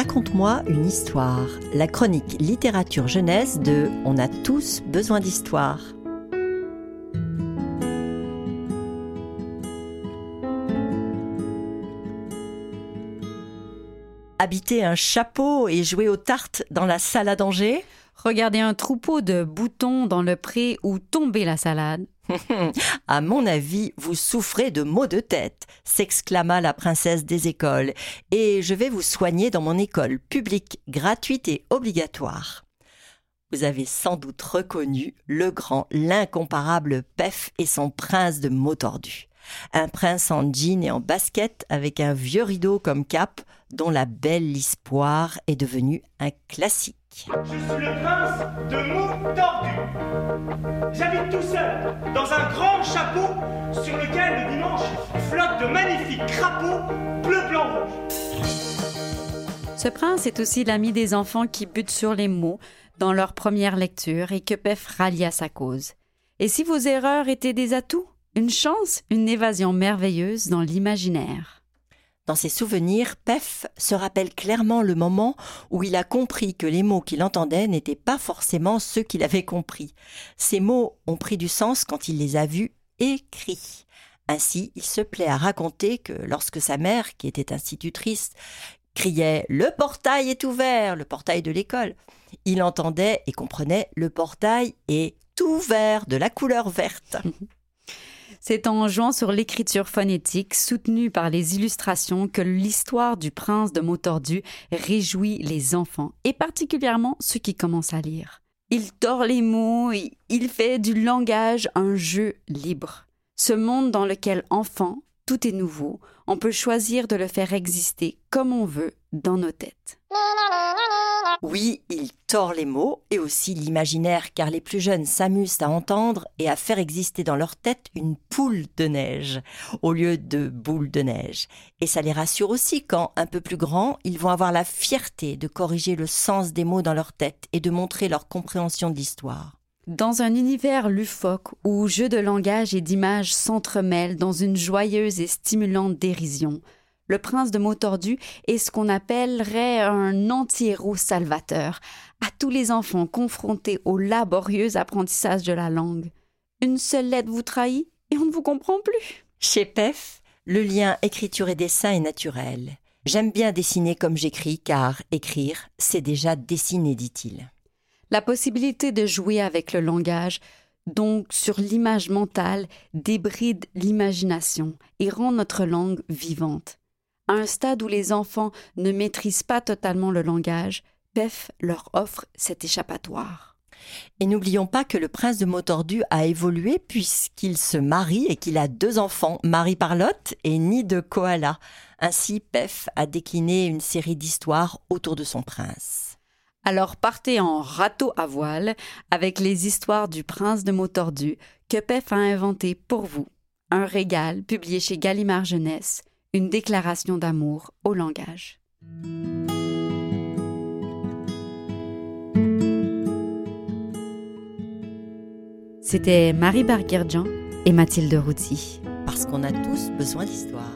Raconte-moi une histoire, la chronique littérature jeunesse de On a tous besoin d'histoire. Habiter un chapeau et jouer aux tartes dans la salle à danger? Regarder un troupeau de boutons dans le pré ou tomber la salade. à mon avis, vous souffrez de maux de tête, s'exclama la princesse des écoles, et je vais vous soigner dans mon école publique, gratuite et obligatoire. Vous avez sans doute reconnu le grand, l'incomparable Pef et son prince de mots tordus. Un prince en jean et en basket avec un vieux rideau comme cap dont la belle espoir est devenue un classique. Je suis le prince de mots tordus. J'habite tout seul dans un grand chapeau sur lequel le dimanche flottent de magnifiques crapauds bleu, blanc, rouge. Ce prince est aussi l'ami des enfants qui butent sur les mots dans leur première lecture et que Pef rallie à sa cause. Et si vos erreurs étaient des atouts, une chance, une évasion merveilleuse dans l'imaginaire. Dans ses souvenirs, Pef se rappelle clairement le moment où il a compris que les mots qu'il entendait n'étaient pas forcément ceux qu'il avait compris. Ces mots ont pris du sens quand il les a vus écrits. Ainsi, il se plaît à raconter que lorsque sa mère, qui était institutrice, criait Le portail est ouvert, le portail de l'école, il entendait et comprenait Le portail est ouvert de la couleur verte. C'est en jouant sur l'écriture phonétique soutenue par les illustrations que l'histoire du prince de mots tordus réjouit les enfants, et particulièrement ceux qui commencent à lire. Il tord les mots, il fait du langage un jeu libre. Ce monde dans lequel enfant, tout est nouveau, on peut choisir de le faire exister comme on veut dans nos têtes. Oui, il tord les mots et aussi l'imaginaire, car les plus jeunes s'amusent à entendre et à faire exister dans leur tête une poule de neige au lieu de boule de neige. Et ça les rassure aussi quand, un peu plus grands, ils vont avoir la fierté de corriger le sens des mots dans leur tête et de montrer leur compréhension de l'histoire. Dans un univers lufoque où jeux de langage et d'images s'entremêlent dans une joyeuse et stimulante dérision, le prince de mots tordus est ce qu'on appellerait un anti-héros salvateur à tous les enfants confrontés au laborieux apprentissage de la langue. Une seule lettre vous trahit et on ne vous comprend plus. Chez Pef, le lien écriture et dessin est naturel. J'aime bien dessiner comme j'écris car écrire, c'est déjà dessiner, dit-il. La possibilité de jouer avec le langage, donc sur l'image mentale, débride l'imagination et rend notre langue vivante. À un stade où les enfants ne maîtrisent pas totalement le langage, PEF leur offre cet échappatoire. Et n'oublions pas que le prince de Motordu a évolué puisqu'il se marie et qu'il a deux enfants, Marie-Parlotte et Nid de Koala. Ainsi, Pef a décliné une série d'histoires autour de son prince. Alors partez en râteau à voile avec les histoires du prince de Motordu que Pef a inventé pour vous. Un régal publié chez Gallimard Jeunesse une déclaration d'amour au langage. C'était Marie Barguerdjan et Mathilde Routy. Parce qu'on a tous besoin d'histoire.